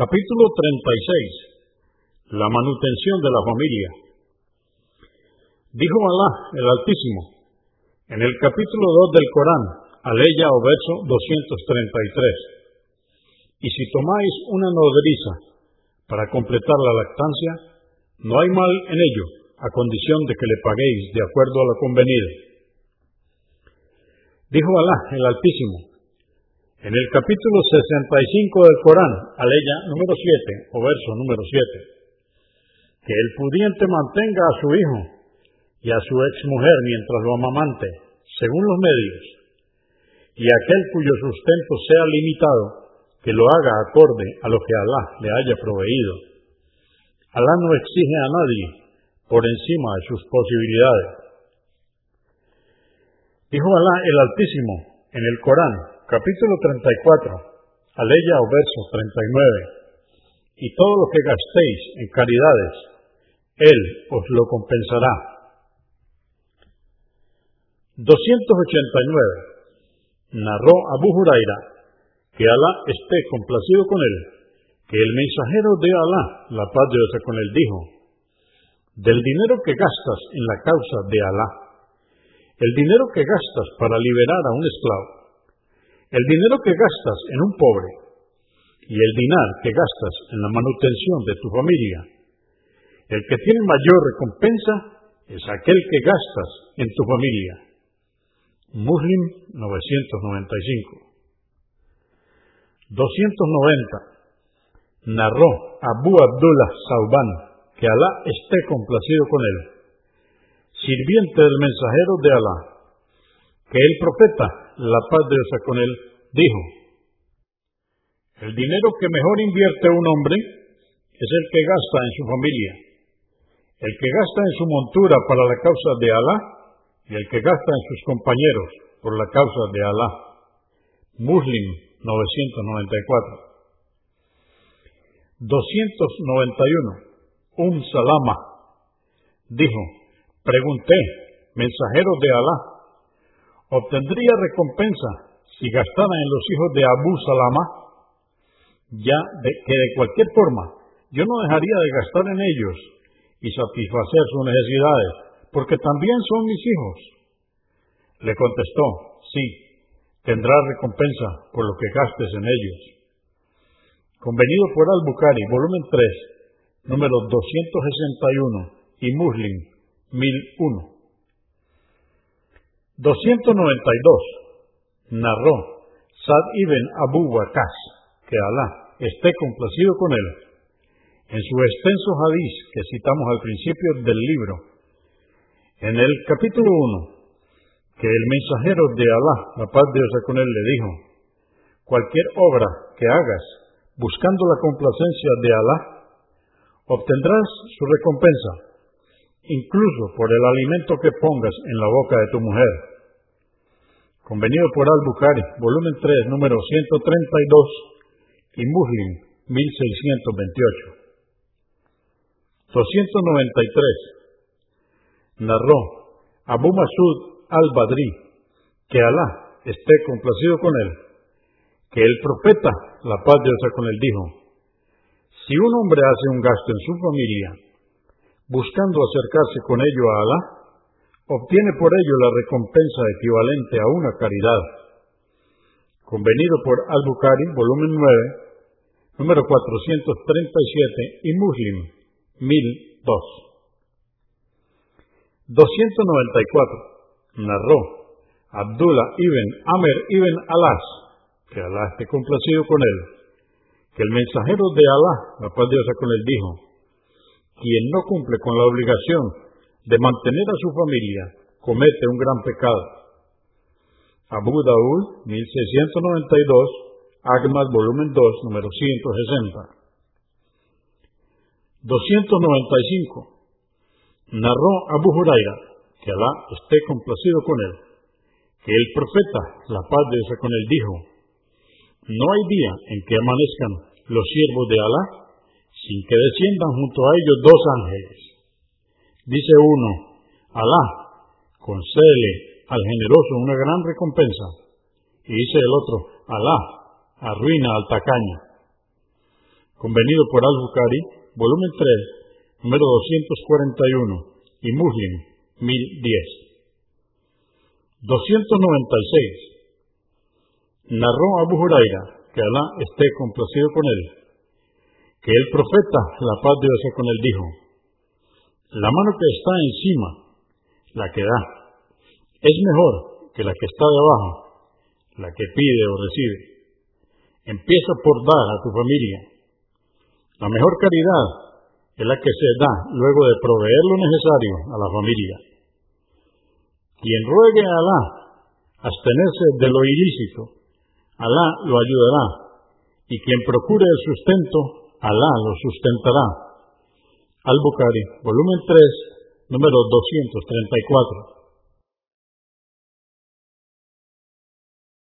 Capítulo 36. La manutención de la familia. Dijo Alá, el Altísimo, en el capítulo 2 del Corán, aleya o verso 233. Y si tomáis una nodriza para completar la lactancia, no hay mal en ello, a condición de que le paguéis de acuerdo a lo convenido. Dijo Alá, el Altísimo, en el capítulo 65 del Corán, aleya número 7, o verso número 7, que el pudiente mantenga a su hijo y a su exmujer mientras lo amamante, según los medios, y aquel cuyo sustento sea limitado, que lo haga acorde a lo que Alá le haya proveído. Alá no exige a nadie por encima de sus posibilidades. Dijo Alá el Altísimo en el Corán, capítulo 34, aleya o verso 39, y todo lo que gastéis en caridades, Él os lo compensará. 289. Narró Abu Huraira, que Alá esté complacido con él, que el mensajero de Alá, la paz de Dios con él, dijo, del dinero que gastas en la causa de Alá, el dinero que gastas para liberar a un esclavo, el dinero que gastas en un pobre y el dinar que gastas en la manutención de tu familia, el que tiene mayor recompensa es aquel que gastas en tu familia. Muslim 995. 290. Narró Abu Abdullah Sauban, que Alá esté complacido con él, sirviente del mensajero de Alá, que el profeta, la paz de Dios con él, dijo, el dinero que mejor invierte un hombre es el que gasta en su familia, el que gasta en su montura para la causa de Alá y el que gasta en sus compañeros por la causa de Alá. Muslim 994. 291. Un Salama dijo, pregunté, mensajero de Alá, ¿obtendría recompensa si gastara en los hijos de Abu Salama? Ya de, que de cualquier forma yo no dejaría de gastar en ellos y satisfacer sus necesidades, porque también son mis hijos. Le contestó, sí, tendrás recompensa por lo que gastes en ellos. Convenido por Al-Bukhari, volumen 3, número 261 y Muslim 1001. 292. Narró Sad ibn Abu Waqas, que Alá esté complacido con él, en su extenso hadiz que citamos al principio del libro, en el capítulo 1, que el mensajero de Alá, la paz de Dios con él, le dijo, cualquier obra que hagas buscando la complacencia de Alá, obtendrás su recompensa, incluso por el alimento que pongas en la boca de tu mujer. Convenido por Al-Bukhari, volumen 3, número 132 y Muslim 1628. 293. Narró Abu Masud al-Badri, que Alá esté complacido con él, que el profeta, la paz de Dios con él, dijo, si un hombre hace un gasto en su familia, buscando acercarse con ello a Alá, obtiene por ello la recompensa equivalente a una caridad. Convenido por Al-Bukhari, volumen 9, número 437 y Muslim 1002. 294. Narró Abdullah ibn Amer ibn Alas, que Alá esté complacido con él, que el mensajero de Alá, la paz de Dios con él, dijo, quien no cumple con la obligación de mantener a su familia, comete un gran pecado. Abu Daud, 1692, Agmas, volumen 2, número 160. 295. Narró Abu Huraira, que Alá esté complacido con él, que el profeta, la paz de Dios con él, dijo, no hay día en que amanezcan los siervos de Alá sin que desciendan junto a ellos dos ángeles. Dice uno, Alá, concédele al generoso una gran recompensa. Y dice el otro, Alá, arruina al tacaño. convenido por Al-Bukhari, volumen 3, número 241, y Muslim, 1010. 296. Narró Abu Huraira, que Alá esté complacido con él, que el profeta, la paz de Dios con él, dijo, la mano que está encima, la que da, es mejor que la que está debajo, la que pide o recibe. Empieza por dar a tu familia. La mejor caridad es la que se da luego de proveer lo necesario a la familia. Quien ruegue a Alá abstenerse de lo ilícito, Alá lo ayudará, y quien procure el sustento, Alá lo sustentará. Al-Bukhari, volumen 3, número 234.